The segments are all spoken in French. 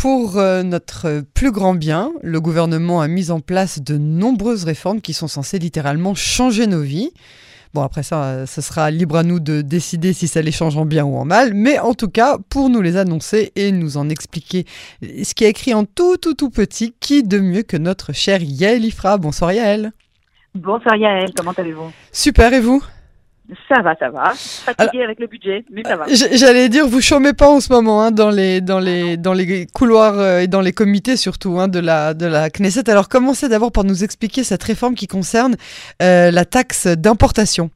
Pour euh, notre plus grand bien, le gouvernement a mis en place de nombreuses réformes qui sont censées littéralement changer nos vies. Bon, après ça, euh, ce sera libre à nous de décider si ça les change en bien ou en mal, mais en tout cas, pour nous les annoncer et nous en expliquer ce qui est écrit en tout, tout, tout petit, qui de mieux que notre cher Yael Ifra. Bonsoir Yael. Bonsoir Yael, comment allez-vous? Super, et vous? Ça va, ça va. Fatigué avec le budget, mais ça va. J'allais dire, vous chômez pas en ce moment hein, dans, les, dans, les, dans les couloirs euh, et dans les comités surtout hein, de, la, de la Knesset. Alors commencez d'abord par nous expliquer cette réforme qui concerne euh, la taxe d'importation?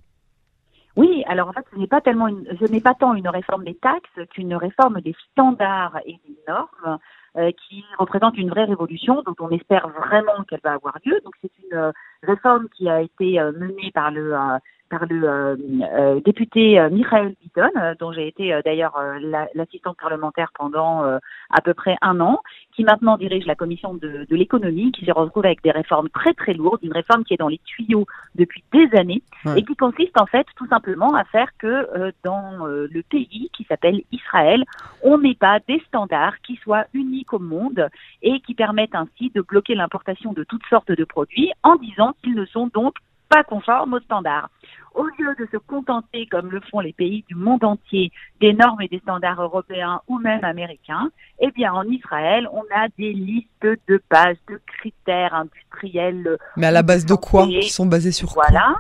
Oui, alors en fait, ce n'est pas tellement, une, ce n'est pas tant une réforme des taxes qu'une réforme des standards et des normes euh, qui représente une vraie révolution dont on espère vraiment qu'elle va avoir lieu. Donc c'est une réforme qui a été menée par le par le euh, euh, député euh, Michael Bitton, dont j'ai été d'ailleurs l'assistante parlementaire pendant à peu près un an, qui maintenant dirige la commission de, de l'économie, qui se retrouve avec des réformes très très lourdes, une réforme qui est dans les tuyaux depuis des années et qui consiste en fait tout simplement à faire que dans le pays qui s'appelle Israël, on n'ait pas des standards qui soient uniques au monde et qui permettent ainsi de bloquer l'importation de toutes sortes de produits en disant qu'ils ne sont donc pas conformes aux standards. Au lieu de se contenter, comme le font les pays du monde entier, des normes et des standards européens ou même américains, eh bien, en Israël, on a des listes de bases, de critères industriels. Mais à la base de quoi Ils sont basés sur quoi Voilà.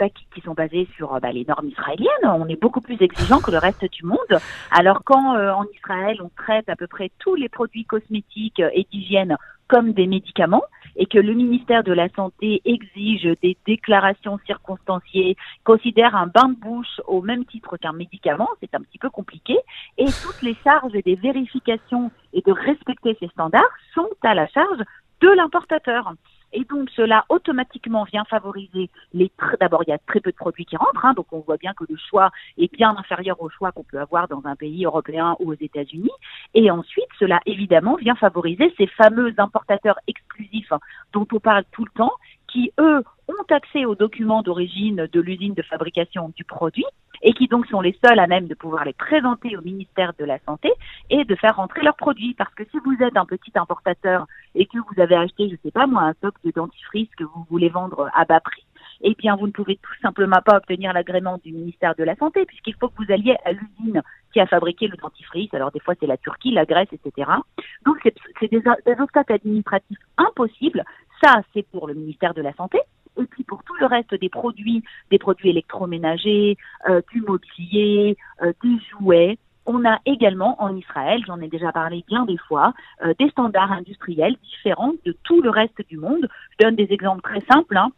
Bah, qui, sont basés sur bah, les normes israéliennes. On est beaucoup plus exigeant que le reste du monde. Alors quand euh, en Israël on traite à peu près tous les produits cosmétiques et d'hygiène comme des médicaments, et que le ministère de la Santé exige des déclarations circonstanciées, considère un bain de bouche au même titre qu'un médicament, c'est un petit peu compliqué, et toutes les charges des vérifications et de respecter ces standards sont à la charge de l'importateur. Et donc cela automatiquement vient favoriser les. D'abord, il y a très peu de produits qui rentrent, hein, donc on voit bien que le choix est bien inférieur au choix qu'on peut avoir dans un pays européen ou aux États-Unis. Et ensuite, cela évidemment vient favoriser ces fameux importateurs exclusifs dont on parle tout le temps, qui eux ont accès aux documents d'origine de l'usine de fabrication du produit et qui donc sont les seuls à même de pouvoir les présenter au ministère de la Santé et de faire rentrer leurs produits. Parce que si vous êtes un petit importateur et que vous avez acheté, je ne sais pas moi, un stock de dentifrice que vous voulez vendre à bas prix, eh bien, vous ne pouvez tout simplement pas obtenir l'agrément du ministère de la Santé, puisqu'il faut que vous alliez à l'usine qui a fabriqué le dentifrice. Alors, des fois, c'est la Turquie, la Grèce, etc. Donc, c'est des, des obstacles administratifs impossibles. Ça, c'est pour le ministère de la Santé. Et puis pour tout le reste des produits, des produits électroménagers, euh, du mobilier, euh, des jouets, on a également en Israël, j'en ai déjà parlé bien des fois, euh, des standards industriels différents de tout le reste du monde. Je donne des exemples très simples. Hein.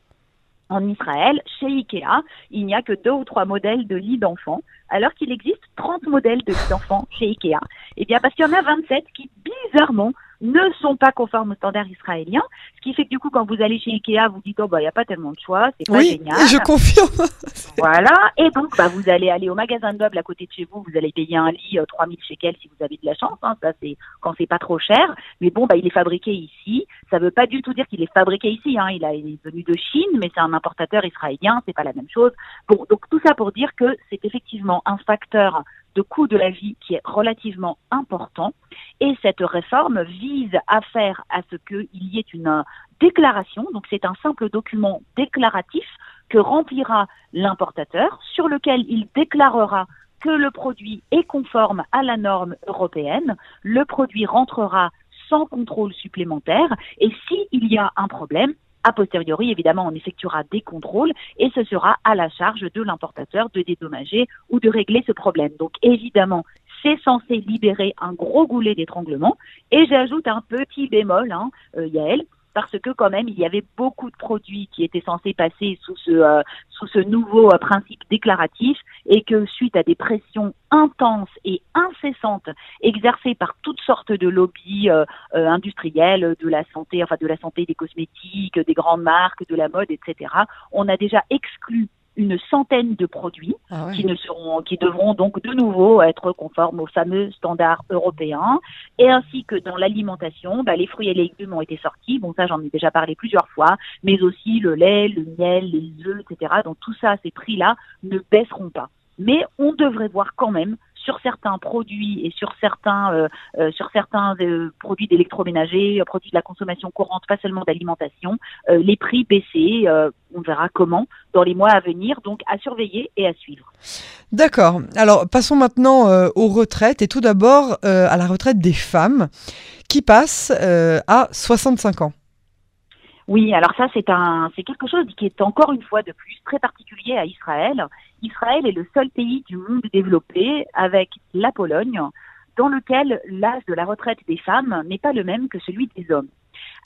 En Israël, chez Ikea, il n'y a que deux ou trois modèles de lits d'enfants, alors qu'il existe 30 modèles de lits d'enfants chez Ikea. Eh bien, parce qu'il y en a 27 qui, bizarrement, ne sont pas conformes aux standards israéliens, ce qui fait que du coup, quand vous allez chez Ikea, vous dites, oh, bah, il n'y a pas tellement de choix, c'est pas oui, génial. je confirme. voilà. Et donc, bah, vous allez aller au magasin de meubles à côté de chez vous, vous allez payer un lit euh, 3000 shekels si vous avez de la chance, hein, ça c'est quand c'est pas trop cher. Mais bon, bah, il est fabriqué ici. Ça veut pas du tout dire qu'il est fabriqué ici, hein. Il, a, il est venu de Chine, mais c'est un importateur israélien, c'est pas la même chose. Bon, donc tout ça pour dire que c'est effectivement un facteur de coût de la vie qui est relativement important. Et cette réforme vise à faire à ce qu'il y ait une déclaration, donc c'est un simple document déclaratif que remplira l'importateur, sur lequel il déclarera que le produit est conforme à la norme européenne, le produit rentrera sans contrôle supplémentaire, et s'il y a un problème, a posteriori, évidemment, on effectuera des contrôles et ce sera à la charge de l'importateur de dédommager ou de régler ce problème. Donc, évidemment, c'est censé libérer un gros goulet d'étranglement. Et j'ajoute un petit bémol, hein, euh, Yael, parce que quand même il y avait beaucoup de produits qui étaient censés passer sous ce euh, nouveau euh, principe déclaratif et que suite à des pressions intenses et incessantes exercées par toutes sortes de lobbies euh, industriels de la santé enfin de la santé des cosmétiques des grandes marques de la mode etc on a déjà exclu une centaine de produits ah qui ne seront, qui devront donc de nouveau être conformes aux fameux standards européens. Et ainsi que dans l'alimentation, bah, les fruits et les légumes ont été sortis. Bon, ça, j'en ai déjà parlé plusieurs fois, mais aussi le lait, le miel, les œufs, etc. Donc tout ça, ces prix-là ne baisseront pas. Mais on devrait voir quand même sur certains produits et sur certains, sur certains produits d'électroménager, produits de la consommation courante, pas seulement d'alimentation, les prix baisser. on verra comment dans les mois à venir, donc à surveiller et à suivre. D'accord. Alors passons maintenant aux retraites et tout d'abord à la retraite des femmes qui passent à 65 ans. Oui, alors ça c'est un c'est quelque chose qui est encore une fois de plus très particulier à Israël. Israël est le seul pays du monde développé avec la Pologne dans lequel l'âge de la retraite des femmes n'est pas le même que celui des hommes.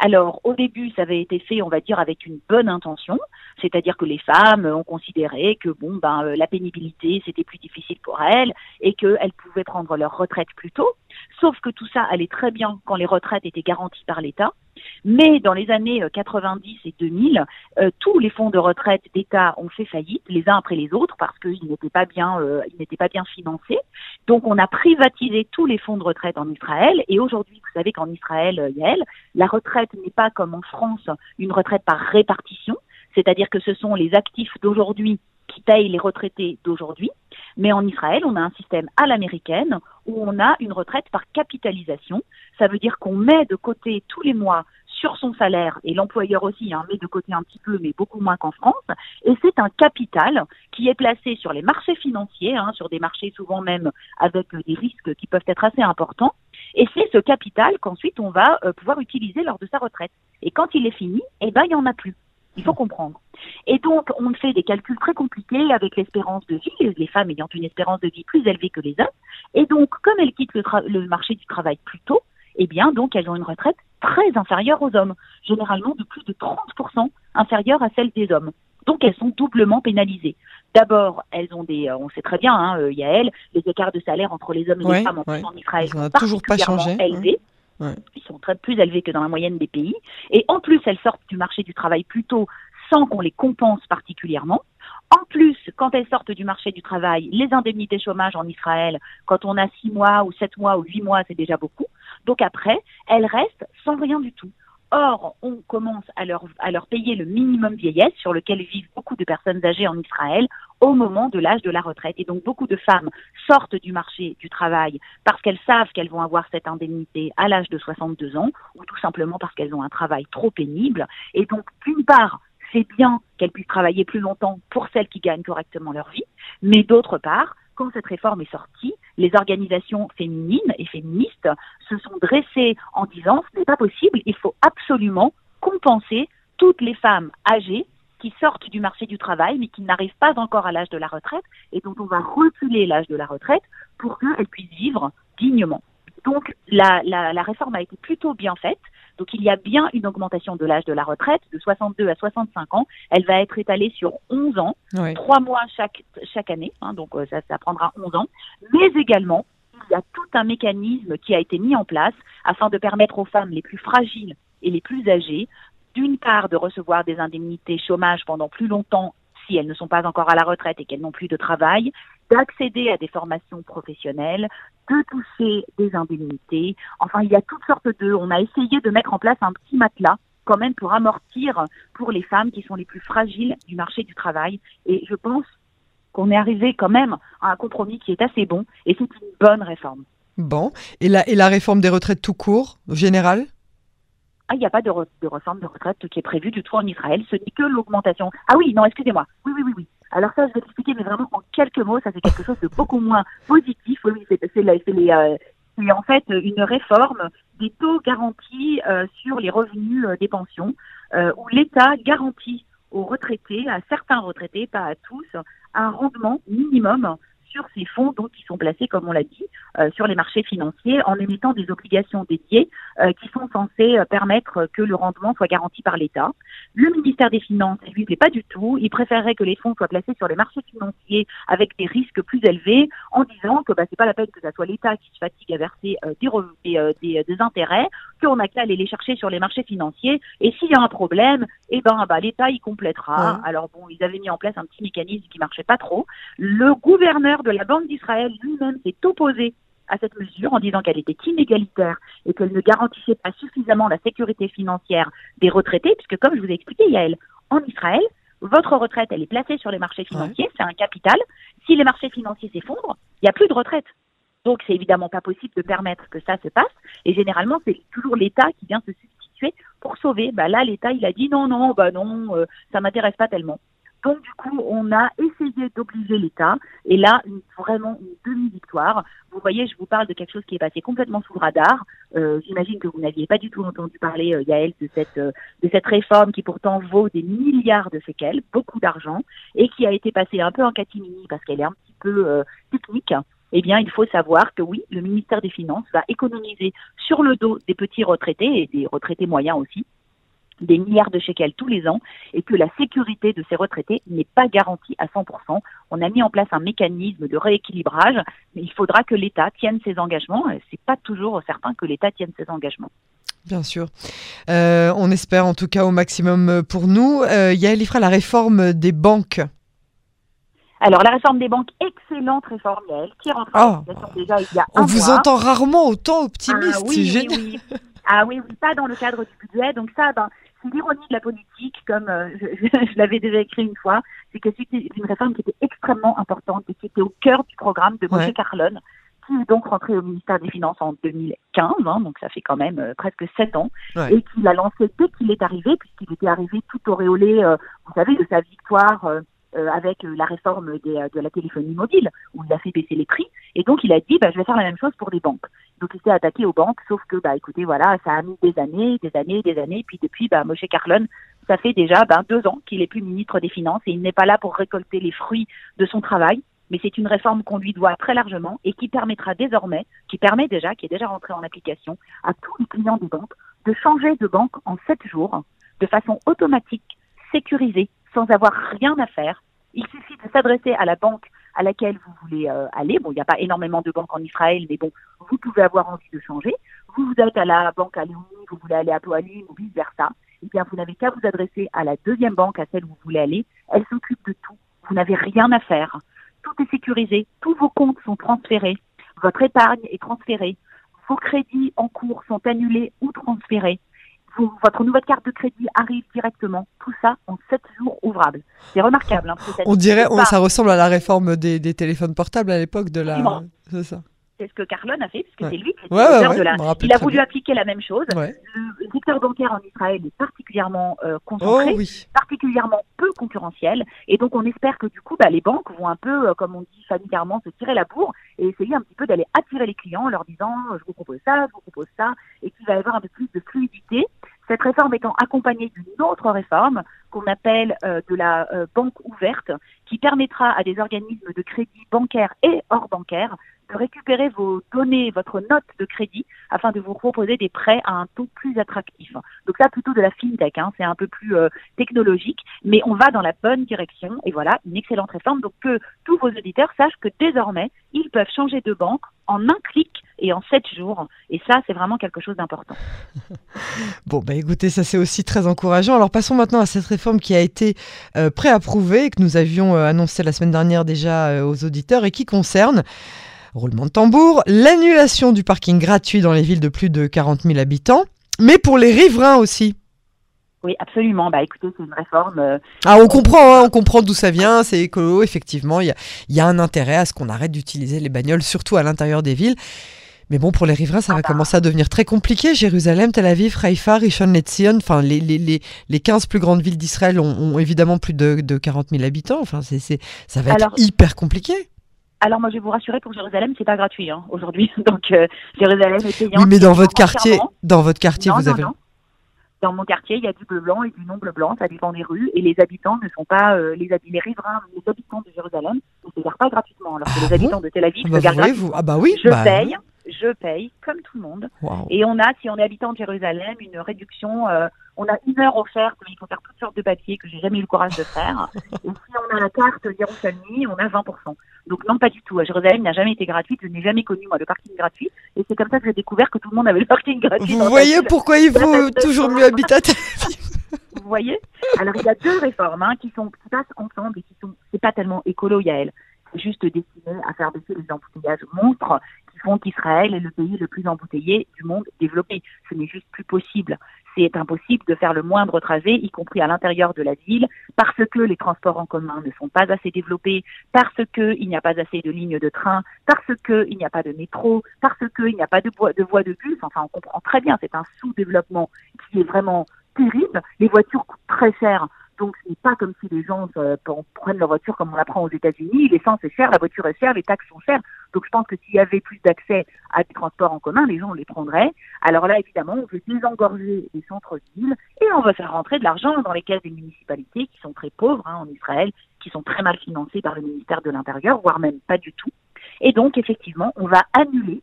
Alors, au début, ça avait été fait, on va dire, avec une bonne intention, c'est-à-dire que les femmes ont considéré que ben, euh, la pénibilité, c'était plus difficile pour elles et qu'elles pouvaient prendre leur retraite plus tôt. Sauf que tout ça allait très bien quand les retraites étaient garanties par l'État. Mais dans les années 90 euh, et 2000, euh, tous les fonds de retraite d'État ont fait faillite, les uns après les autres, parce qu'ils n'étaient pas bien, euh, ils n'étaient pas bien financés. Donc, on a privatisé tous les fonds de retraite en Israël. Et aujourd'hui, vous savez qu'en Israël, Yael, la retraite n'est pas comme en France une retraite par répartition, c'est-à-dire que ce sont les actifs d'aujourd'hui qui payent les retraités d'aujourd'hui. Mais en Israël, on a un système à l'américaine où on a une retraite par capitalisation. Ça veut dire qu'on met de côté tous les mois sur son salaire, et l'employeur aussi hein, met de côté un petit peu, mais beaucoup moins qu'en France, et c'est un capital qui est placé sur les marchés financiers, hein, sur des marchés souvent même avec des risques qui peuvent être assez importants, et c'est ce capital qu'ensuite on va euh, pouvoir utiliser lors de sa retraite. Et quand il est fini, eh ben il n'y en a plus. Il faut comprendre. Et donc, on fait des calculs très compliqués avec l'espérance de vie, les femmes ayant une espérance de vie plus élevée que les hommes. Et donc, comme elles quittent le, marché du travail plus tôt, eh bien, donc, elles ont une retraite très inférieure aux hommes, généralement de plus de 30% inférieure à celle des hommes. Donc, elles sont doublement pénalisées. D'abord, elles ont des, euh, on sait très bien, hein, euh, Yael, les écarts de salaire entre les hommes et les femmes en, en Israël sont toujours pas changé, élevés. Ils sont très plus élevés que dans la moyenne des pays. Et en plus, elles sortent du marché du travail plus tôt sans qu'on les compense particulièrement. En plus, quand elles sortent du marché du travail, les indemnités chômage en Israël, quand on a six mois ou sept mois ou huit mois, c'est déjà beaucoup. Donc après, elles restent sans rien du tout. Or, on commence à leur, à leur payer le minimum vieillesse sur lequel vivent beaucoup de personnes âgées en Israël au moment de l'âge de la retraite. Et donc, beaucoup de femmes sortent du marché du travail parce qu'elles savent qu'elles vont avoir cette indemnité à l'âge de 62 ans ou tout simplement parce qu'elles ont un travail trop pénible. Et donc, d'une part, c'est bien qu'elles puissent travailler plus longtemps pour celles qui gagnent correctement leur vie, mais d'autre part, quand cette réforme est sortie, les organisations féminines et féministes se sont dressées en disant ce n'est pas possible, il faut absolument compenser toutes les femmes âgées qui sortent du marché du travail mais qui n'arrivent pas encore à l'âge de la retraite et dont on va reculer l'âge de la retraite pour qu'elles puissent vivre dignement. Donc la, la, réforme a été plutôt bien faite. Donc il y a bien une augmentation de l'âge de la retraite de 62 à 65 ans. Elle va être étalée sur 11 ans, trois mois chaque, chaque année, hein, donc euh, ça, ça prendra 11 ans. Mais également, il y a tout un mécanisme qui a été mis en place afin de permettre aux femmes les plus fragiles et les plus âgées, d'une part, de recevoir des indemnités chômage pendant plus longtemps si elles ne sont pas encore à la retraite et qu'elles n'ont plus de travail, d'accéder à des formations professionnelles, de toucher des indemnités. Enfin, il y a toutes sortes de... On a essayé de mettre en place un petit matelas quand même pour amortir pour les femmes qui sont les plus fragiles du marché du travail. Et je pense qu'on est arrivé quand même à un compromis qui est assez bon et c'est une bonne réforme. Bon. Et la, et la réforme des retraites tout court, générale? Ah, il n'y a pas de, de, réforme de retraite qui est prévue du tout en Israël. Ce n'est que l'augmentation. Ah oui, non, excusez-moi. Oui, oui, oui, oui. Alors ça, je vais expliquer, mais vraiment en quelques mots, ça c'est quelque chose de beaucoup moins positif. Oui, c'est les, euh, en fait une réforme des taux garantis euh, sur les revenus euh, des pensions, euh, où l'État garantit aux retraités, à certains retraités, pas à tous, un rendement minimum sur ces fonds donc qui sont placés, comme on l'a dit, euh, sur les marchés financiers en émettant des obligations dédiées euh, qui sont censées euh, permettre que le rendement soit garanti par l'État. Le ministère des Finances, lui, ne pas du tout. Il préférerait que les fonds soient placés sur les marchés financiers avec des risques plus élevés en disant que bah, c'est pas la peine que ce soit l'État qui se fatigue à verser des, des, des, intérêts, qu'on a qu'à aller les chercher sur les marchés financiers. Et s'il y a un problème, eh ben, bah, l'État y complétera. Alors bon, ils avaient mis en place un petit mécanisme qui marchait pas trop. Le gouverneur de la Banque d'Israël lui-même s'est opposé à cette mesure en disant qu'elle était inégalitaire et qu'elle ne garantissait pas suffisamment la sécurité financière des retraités, puisque comme je vous ai expliqué, Yael, en Israël, votre retraite, elle est placée sur les marchés financiers, c'est un capital. Si les marchés financiers s'effondrent, il n'y a plus de retraite. Donc, c'est évidemment pas possible de permettre que ça se passe. Et généralement, c'est toujours l'État qui vient se substituer pour sauver. Bah là, l'État, il a dit non, non, bah non, euh, ça m'intéresse pas tellement. Donc du coup, on a essayé d'obliger l'État, et là, vraiment une demi-victoire. Vous voyez, je vous parle de quelque chose qui est passé complètement sous le radar. Euh, J'imagine que vous n'aviez pas du tout entendu parler, euh, de cette, euh, de cette réforme qui pourtant vaut des milliards de séquelles, beaucoup d'argent, et qui a été passée un peu en catimini parce qu'elle est un petit peu euh, technique eh bien, il faut savoir que oui, le ministère des Finances va économiser sur le dos des petits retraités et des retraités moyens aussi des milliards de shekels tous les ans et que la sécurité de ces retraités n'est pas garantie à 100%. On a mis en place un mécanisme de rééquilibrage, mais il faudra que l'État tienne ses engagements. C'est pas toujours certain que l'État tienne ses engagements. Bien sûr. Euh, on espère en tout cas au maximum pour nous. Euh, Yael Ifra, la réforme des banques alors, la réforme des banques, excellente réforme, Yael, qui rentre en oh. déjà il y a On vous entend rarement autant optimiste, ah, oui, oui, oui. Ah oui, oui, pas dans le cadre du budget. Donc ça, ben, c'est l'ironie de la politique, comme euh, je, l'avais déjà écrit une fois, c'est que c'était une réforme qui était extrêmement importante et qui était au cœur du programme de Moshe Carlon, qui est donc rentré au ministère des Finances en 2015, hein, donc ça fait quand même euh, presque sept ans, et qui l'a lancé dès qu'il est arrivé, puisqu'il était arrivé tout auréolé, euh, vous savez, de sa victoire euh, avec euh, la réforme des, euh, de la téléphonie mobile, où il a fait baisser les prix. Et donc, il a dit, bah, je vais faire la même chose pour les banques. Donc, il s'est attaqué aux banques, sauf que, bah, écoutez, voilà, ça a mis des années, des années, des années. Puis depuis, bah, Moshe Carlon, ça fait déjà bah, deux ans qu'il est plus ministre des Finances et il n'est pas là pour récolter les fruits de son travail. Mais c'est une réforme qu'on lui doit très largement et qui permettra désormais, qui permet déjà, qui est déjà rentrée en application à tous les clients des banques, de changer de banque en sept jours, de façon automatique, sécurisée, sans avoir rien à faire. Il suffit de s'adresser à la banque à laquelle vous voulez euh, aller. Bon, il n'y a pas énormément de banques en Israël, mais bon, vous pouvez avoir envie de changer. Vous, vous êtes à la banque à Léonie, vous voulez aller à Poalim ou vice-versa. Eh bien, vous n'avez qu'à vous adresser à la deuxième banque à celle où vous voulez aller. Elle s'occupe de tout. Vous n'avez rien à faire. Tout est sécurisé. Tous vos comptes sont transférés. Votre épargne est transférée. Vos crédits en cours sont annulés ou transférés votre nouvelle carte de crédit arrive directement. Tout ça en 7 jours ouvrables. C'est remarquable. Hein, on dirait, ça ressemble à la réforme des, des téléphones portables à l'époque de la. C'est ça c'est ce que Carlon a fait, puisque c'est lui qui de la... Il a voulu appliquer la même chose. Le secteur bancaire en Israël est particulièrement euh, concentré, oh particulièrement peu concurrentiel, et donc on espère que du coup, bah, les banques vont un peu, euh, comme on dit familièrement, se tirer la bourre et essayer un petit peu d'aller attirer les clients en leur disant, je vous propose ça, je vous propose ça, et qu'il va y avoir un peu plus de fluidité. Cette réforme étant accompagnée d'une autre réforme qu'on appelle euh, de la euh, banque ouverte, qui permettra à des organismes de crédit bancaire et hors bancaire de récupérer vos données, votre note de crédit, afin de vous proposer des prêts à un taux plus attractif. Donc ça, plutôt de la fintech, hein, c'est un peu plus euh, technologique, mais on va dans la bonne direction. Et voilà, une excellente réforme. Donc que tous vos auditeurs sachent que désormais, ils peuvent changer de banque en un clic et en sept jours. Et ça, c'est vraiment quelque chose d'important. bon, bah écoutez, ça c'est aussi très encourageant. Alors passons maintenant à cette réforme qui a été euh, préapprouvée que nous avions euh, annoncé la semaine dernière déjà aux auditeurs et qui concerne Roulement de tambour, l'annulation du parking gratuit dans les villes de plus de 40 000 habitants, mais pour les riverains aussi. Oui, absolument. Bah, écoutez, c'est une réforme. Euh, ah, on comprend, hein, on comprend d'où ça vient. C'est écolo, effectivement. Il y a, un intérêt à ce qu'on arrête d'utiliser les bagnoles, surtout à l'intérieur des villes. Mais bon, pour les riverains, ça ah va bah. commencer à devenir très compliqué. Jérusalem, Tel Aviv, Haïfa, Rishon LeZion, enfin les, les, les, 15 plus grandes villes d'Israël ont, évidemment plus de, de 40 000 habitants. Enfin, c'est, ça va être hyper compliqué. Alors moi je vais vous rassurer pour Jérusalem, c'est pas gratuit hein, aujourd'hui. Donc euh, Jérusalem est payant. Oui, mais dans votre quartier, dans votre quartier, vous avez. Dans mon quartier, il y a du bleu blanc et du non bleu blanc, ça dépend des rues, et les habitants ne sont pas euh, les, les riverains, les habitants de Jérusalem ne se gardent pas gratuitement, alors que les ah habitants de Tel Aviv ah bah se gardent gratuitement. Ah bah oui. Je bah paye, je paye comme tout le monde. Et on a, si on est habitant de Jérusalem, une réduction. Euh, on a une heure offerte, mais il faut faire toutes sortes de papiers que j'ai jamais eu le courage de faire. Et si on a la carte Yerushalmi, on a 20%. Donc non, pas du tout. À Jérusalem, n'a jamais été gratuite. Je n'ai jamais connu, moi, le parking gratuit. Et c'est comme ça que j'ai découvert que tout le monde avait le parking gratuit. Vous voyez pourquoi il vaut toujours mieux habiter à Tel Vous voyez? Alors, il y a deux réformes hein, qui, sont, qui passent ensemble et qui sont... C'est pas tellement écolo, Yael. Juste destiné à faire baisser les embouteillages monstres qui font qu'Israël est le pays le plus embouteillé du monde développé. Ce n'est juste plus possible c'est impossible de faire le moindre trajet, y compris à l'intérieur de la ville, parce que les transports en commun ne sont pas assez développés, parce qu'il n'y a pas assez de lignes de train, parce qu'il n'y a pas de métro, parce qu'il n'y a pas de, de voies de bus. Enfin, on comprend très bien, c'est un sous-développement qui est vraiment terrible. Les voitures coûtent très cher. Donc, ce n'est pas comme si les gens euh, prennent leur voiture comme on l'apprend aux États-Unis. L'essence est chère, la voiture est chère, les taxes sont chères. Donc, je pense que s'il y avait plus d'accès à des transports en commun, les gens les prendraient. Alors là, évidemment, on veut désengorger les centres-villes et on veut faire rentrer de l'argent dans les caisses des municipalités qui sont très pauvres hein, en Israël, qui sont très mal financées par le ministère de l'Intérieur, voire même pas du tout. Et donc, effectivement, on va annuler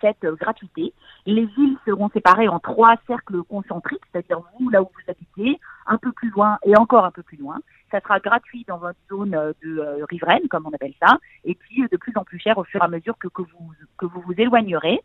cette gratuité. Les villes seront séparées en trois cercles concentriques, c'est-à-dire vous, là où vous habitez, un peu plus loin et encore un peu plus loin. Ça sera gratuit dans votre zone euh, de euh, riveraine, comme on appelle ça, et puis de plus en plus cher au fur et à mesure que, que vous que vous vous éloignerez,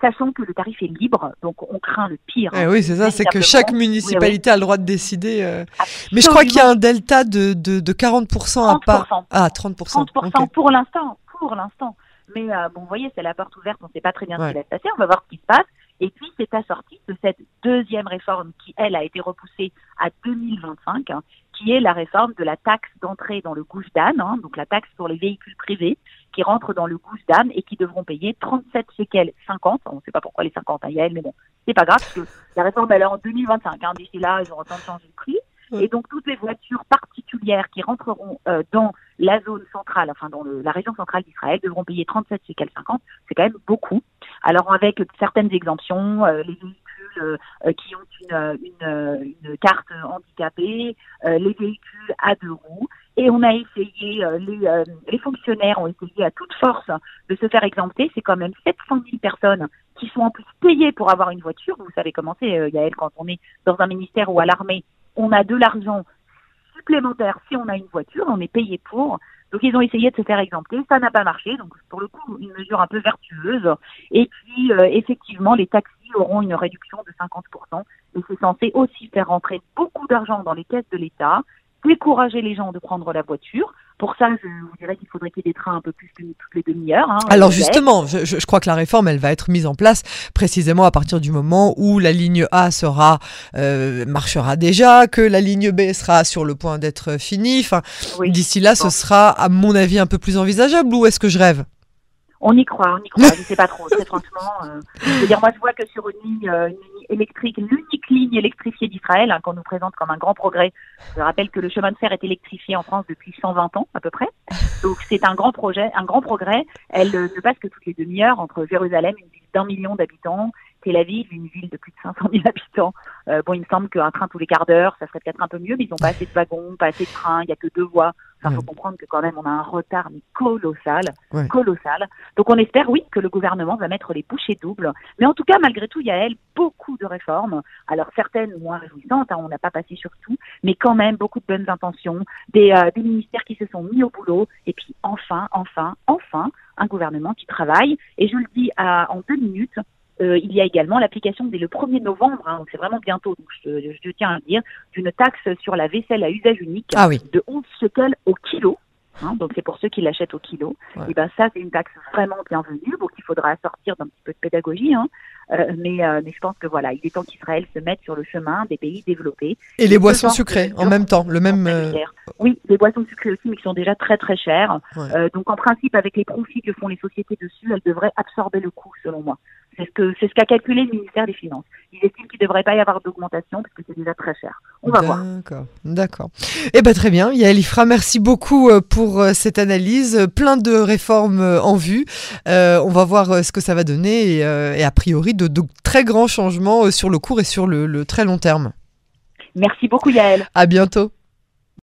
sachant que le tarif est libre, donc on craint le pire. Eh oui, c'est ça, c'est que chaque municipalité a le droit de décider. Mais je crois qu'il y a un delta de, de, de 40% à part. Ah, 30%. 30% pour l'instant, pour l'instant. Mais euh, bon, vous voyez, c'est la porte ouverte, on ne sait pas très bien ce qui va se passer, on va voir ce qui se passe. Et puis, c'est assorti de cette deuxième réforme qui, elle, a été repoussée à 2025, hein, qui est la réforme de la taxe d'entrée dans le Gouche d'âne, hein, donc la taxe pour les véhicules privés qui rentrent dans le Gouche d'âne et qui devront payer 37 shekels 50. On ne sait pas pourquoi les 50 à Yael, mais bon, c'est pas grave, parce que la réforme, elle est en 2025. Hein, D'ici là, ils auront le temps de changer le prix. Et donc toutes les voitures particulières qui rentreront euh, dans la zone centrale, enfin dans le, la région centrale d'Israël, devront payer 37 shekels 50. C'est quand même beaucoup. Alors avec certaines exemptions, euh, les véhicules euh, qui ont une, une, une carte handicapée, les véhicules à deux roues. Et on a essayé, les, les fonctionnaires ont essayé à toute force de se faire exempter. C'est quand même 700 000 personnes qui sont en plus payées pour avoir une voiture. Vous savez comment c'est, Yael, quand on est dans un ministère ou à l'armée, on a de l'argent supplémentaire si on a une voiture, on est payé pour. Donc ils ont essayé de se faire exempter, ça n'a pas marché, donc pour le coup une mesure un peu vertueuse. Et puis euh, effectivement les taxis auront une réduction de 50%, et c'est censé aussi faire rentrer beaucoup d'argent dans les caisses de l'État, décourager les gens de prendre la voiture. Pour ça, je vous dirais qu'il faudrait qu'il y ait des trains un peu plus que toutes les demi-heures. Hein, Alors justement, je, je, crois que la réforme, elle va être mise en place précisément à partir du moment où la ligne A sera euh, marchera déjà, que la ligne B sera sur le point d'être finie. Enfin, d'ici là, ce sera, à mon avis, un peu plus envisageable. Ou est-ce que je rêve? On y croit, on y croit. je sais pas trop, très franchement. Euh, je veux dire, moi, je vois que sur une ligne, euh, une ligne électrique, l'unique ligne électrifiée d'Israël, hein, qu'on nous présente comme un grand progrès. Je rappelle que le chemin de fer est électrifié en France depuis 120 ans à peu près. Donc c'est un grand projet, un grand progrès. Elle ne passe que toutes les demi-heures entre Jérusalem, une ville d'un million d'habitants, Tel Aviv, une ville de plus de 500 000 habitants. Euh, bon, il me semble qu'un train tous les quarts d'heure, ça serait peut-être un peu mieux, mais ils n'ont pas assez de wagons, pas assez de trains, il n'y a que deux voies. Il faut comprendre que quand même on a un retard mais colossal, colossal. Donc on espère, oui, que le gouvernement va mettre les bouchées doubles. Mais en tout cas, malgré tout, il y a elle beaucoup de réformes. Alors certaines moins réjouissantes, hein, on n'a pas passé sur tout, mais quand même beaucoup de bonnes intentions, des, euh, des ministères qui se sont mis au boulot, et puis enfin, enfin, enfin, un gouvernement qui travaille. Et je le dis à, en deux minutes, euh, il y a également l'application dès le 1er novembre, hein, donc c'est vraiment bientôt, donc je, tiens à le dire, d'une taxe sur la vaisselle à usage unique ah de 11 shekels au kilo. Hein, donc c'est pour ceux qui l'achètent au kilo. Et ben ça c'est une taxe vraiment bienvenue. Donc il faudra sortir d'un petit peu de pédagogie, hein. euh, mais, euh, mais je pense que voilà, il est temps qu'Israël se mette sur le chemin des pays développés. Et les boissons sucrées en même temps, le même. Oui, les boissons sucrées aussi, mais qui sont déjà très très chères. donc en principe, avec les profits que font les sociétés dessus, elles devraient absorber le coût, selon moi. C'est ce que c'est ce qu'a calculé le ministère des Finances. Ils estiment qu'il ne devrait pas y avoir d'augmentation parce que c'est déjà très cher. On va voir. D'accord, d'accord. Eh ben très bien, Yael Ifra, merci beaucoup euh, pour euh, cette analyse. Plein de réformes euh, en vue. on va voir ce que ça va donner et, a priori de, très grands changements sur le court et sur le, le très long terme. Merci beaucoup Yael. À bientôt.